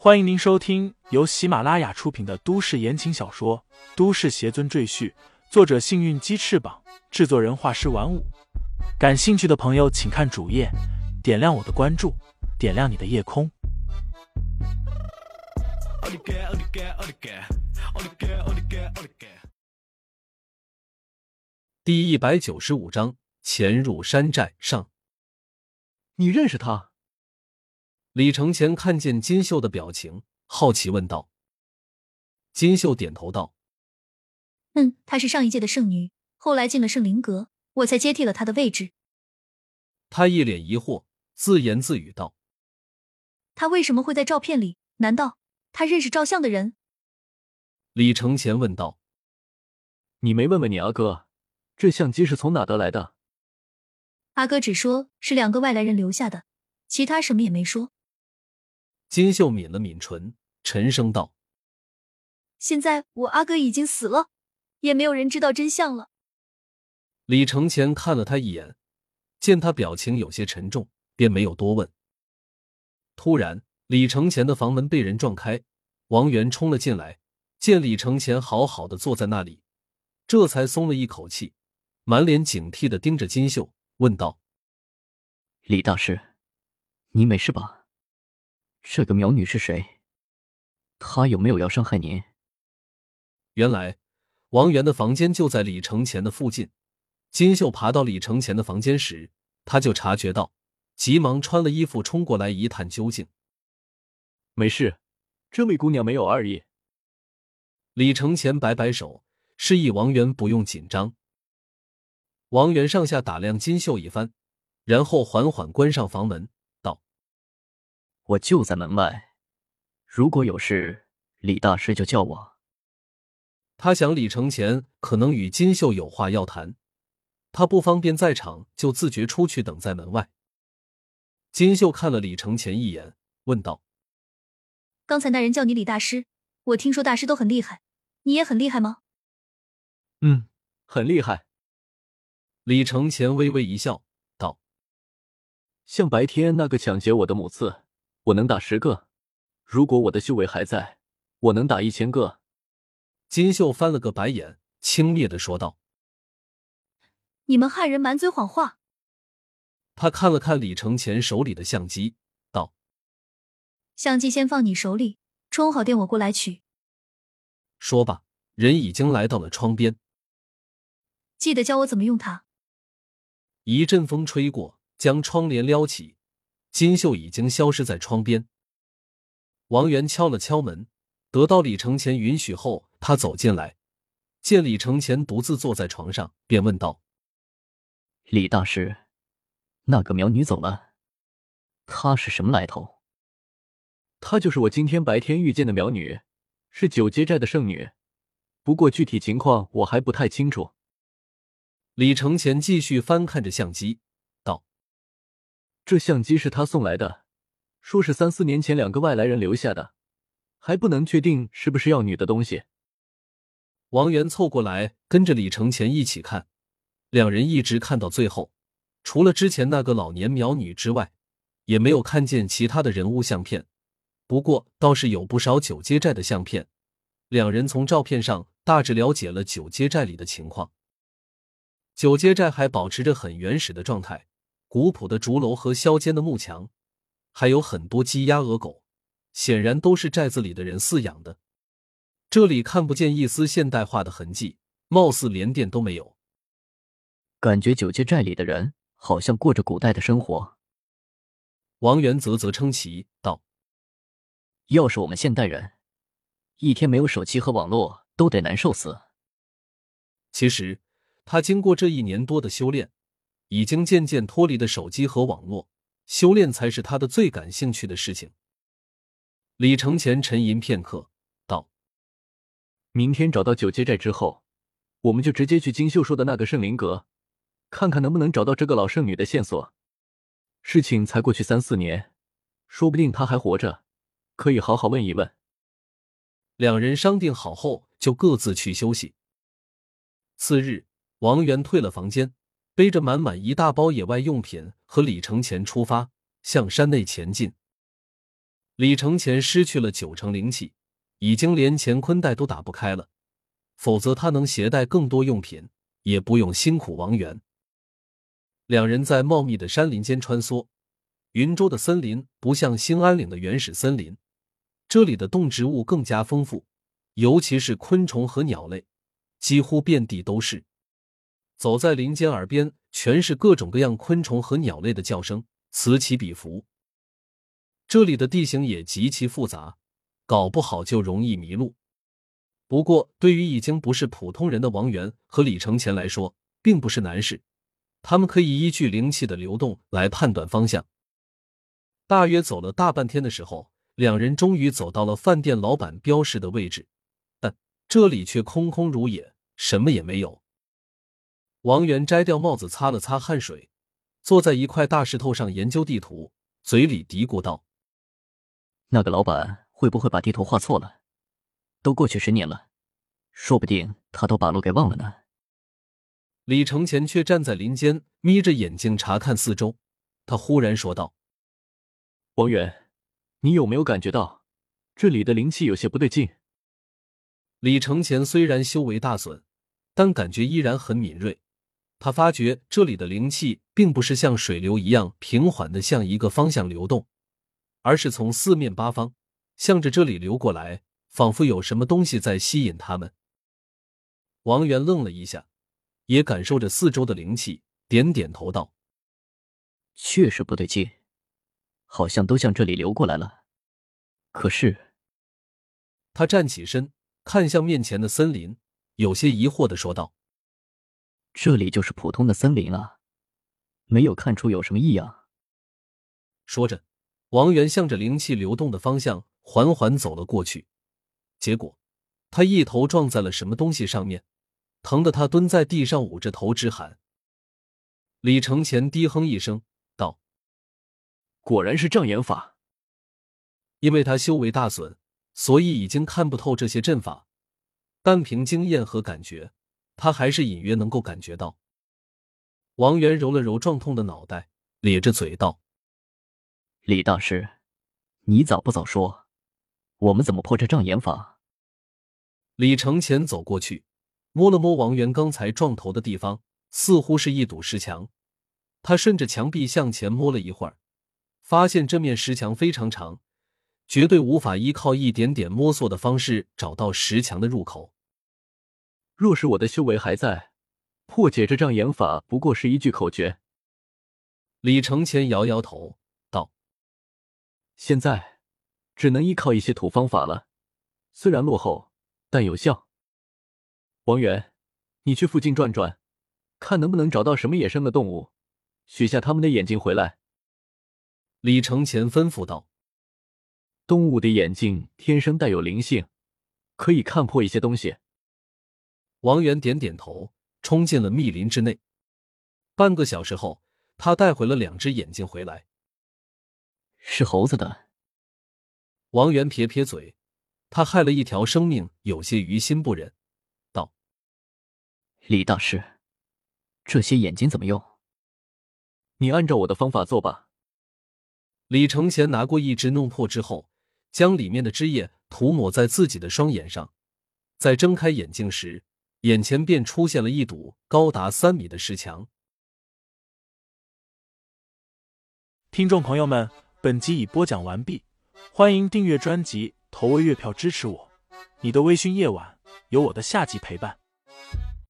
欢迎您收听由喜马拉雅出品的都市言情小说《都市邪尊赘婿》，作者：幸运鸡翅膀，制作人：画师玩五。感兴趣的朋友，请看主页，点亮我的关注，点亮你的夜空。第一百九十五章：潜入山寨上。你认识他？李承前看见金秀的表情，好奇问道。金秀点头道：“嗯，她是上一届的圣女，后来进了圣灵阁，我才接替了她的位置。”他一脸疑惑，自言自语道：“他为什么会在照片里？难道他认识照相的人？”李承前问道：“你没问问你阿哥，这相机是从哪得来的？”阿哥只说是两个外来人留下的，其他什么也没说。金秀抿了抿唇，沉声道：“现在我阿哥已经死了，也没有人知道真相了。”李承前看了他一眼。见他表情有些沉重，便没有多问。突然，李承前的房门被人撞开，王源冲了进来，见李承前好好的坐在那里，这才松了一口气，满脸警惕的盯着金秀，问道：“李大师，你没事吧？这个苗女是谁？她有没有要伤害您？”原来，王源的房间就在李承前的附近。金秀爬到李承前的房间时，他就察觉到，急忙穿了衣服冲过来一探究竟。没事，这位姑娘没有二意。李承前摆摆手，示意王源不用紧张。王源上下打量金秀一番，然后缓缓关上房门，道：“我就在门外，如果有事，李大师就叫我。”他想李承前可能与金秀有话要谈。他不方便在场，就自觉出去等在门外。金秀看了李承前一眼，问道：“刚才那人叫你李大师，我听说大师都很厉害，你也很厉害吗？”“嗯，很厉害。”李承前微微一笑，道：“像白天那个抢劫我的母刺，我能打十个；如果我的修为还在，我能打一千个。”金秀翻了个白眼，轻蔑的说道。你们汉人满嘴谎话。他看了看李承前手里的相机，道：“相机先放你手里，充好电我过来取。”说罢，人已经来到了窗边。记得教我怎么用它。一阵风吹过，将窗帘撩起，金秀已经消失在窗边。王源敲了敲门，得到李承前允许后，他走进来，见李承前独自坐在床上，便问道。李大师，那个苗女走了，她是什么来头？她就是我今天白天遇见的苗女，是九街寨的圣女，不过具体情况我还不太清楚。李承前继续翻看着相机，道：“这相机是他送来的，说是三四年前两个外来人留下的，还不能确定是不是要女的东西。”王源凑过来，跟着李承前一起看。两人一直看到最后，除了之前那个老年苗女之外，也没有看见其他的人物相片。不过倒是有不少九街寨的相片。两人从照片上大致了解了九街寨里的情况。九街寨还保持着很原始的状态，古朴的竹楼和削尖的木墙，还有很多鸡鸭鹅狗，显然都是寨子里的人饲养的。这里看不见一丝现代化的痕迹，貌似连电都没有。感觉九界寨里的人好像过着古代的生活。王元啧啧称奇道：“要是我们现代人，一天没有手机和网络，都得难受死。”其实，他经过这一年多的修炼，已经渐渐脱离的手机和网络，修炼才是他的最感兴趣的事情。李承前沉吟片刻，道：“明天找到九阶寨之后，我们就直接去金秀说的那个圣灵阁。”看看能不能找到这个老圣女的线索。事情才过去三四年，说不定她还活着，可以好好问一问。两人商定好后，就各自去休息。次日，王源退了房间，背着满满一大包野外用品，和李承前出发向山内前进。李承前失去了九成灵气，已经连乾坤袋都打不开了。否则，他能携带更多用品，也不用辛苦王源。两人在茂密的山林间穿梭。云州的森林不像兴安岭的原始森林，这里的动植物更加丰富，尤其是昆虫和鸟类，几乎遍地都是。走在林间，耳边全是各种各样昆虫和鸟类的叫声，此起彼伏。这里的地形也极其复杂，搞不好就容易迷路。不过，对于已经不是普通人的王源和李承前来说，并不是难事，他们可以依据灵气的流动来判断方向。大约走了大半天的时候，两人终于走到了饭店老板标示的位置，但这里却空空如也，什么也没有。王源摘掉帽子，擦了擦汗水，坐在一块大石头上研究地图，嘴里嘀咕道：“那个老板会不会把地图画错了？都过去十年了，说不定他都把路给忘了呢。”李承前却站在林间，眯着眼睛查看四周。他忽然说道。王源，你有没有感觉到这里的灵气有些不对劲？李承前虽然修为大损，但感觉依然很敏锐。他发觉这里的灵气并不是像水流一样平缓的向一个方向流动，而是从四面八方向着这里流过来，仿佛有什么东西在吸引他们。王源愣了一下，也感受着四周的灵气，点点头道：“确实不对劲。”好像都向这里流过来了，可是，他站起身，看向面前的森林，有些疑惑的说道：“这里就是普通的森林啊，没有看出有什么异样。”说着，王源向着灵气流动的方向缓缓走了过去，结果他一头撞在了什么东西上面，疼得他蹲在地上捂着头直喊。李承前低哼一声道。果然是障眼法，因为他修为大损，所以已经看不透这些阵法，单凭经验和感觉，他还是隐约能够感觉到。王源揉了揉撞痛的脑袋，咧着嘴道：“李大师，你早不早说，我们怎么破这障眼法？”李承前走过去，摸了摸王源刚才撞头的地方，似乎是一堵石墙。他顺着墙壁向前摸了一会儿。发现这面石墙非常长，绝对无法依靠一点点摸索的方式找到石墙的入口。若是我的修为还在，破解这障眼法不过是一句口诀。李承前摇摇头道：“现在只能依靠一些土方法了，虽然落后，但有效。王源，你去附近转转，看能不能找到什么野生的动物，取下他们的眼睛回来。”李承前吩咐道：“动物的眼睛天生带有灵性，可以看破一些东西。”王源点点头，冲进了密林之内。半个小时后，他带回了两只眼睛回来，是猴子的。王源撇撇嘴，他害了一条生命，有些于心不忍，道：“李大师，这些眼睛怎么用？你按照我的方法做吧。”李承前拿过一只弄破之后，将里面的汁液涂抹在自己的双眼上，在睁开眼睛时，眼前便出现了一堵高达三米的石墙。听众朋友们，本集已播讲完毕，欢迎订阅专辑，投喂月票支持我。你的微醺夜晚，有我的下集陪伴。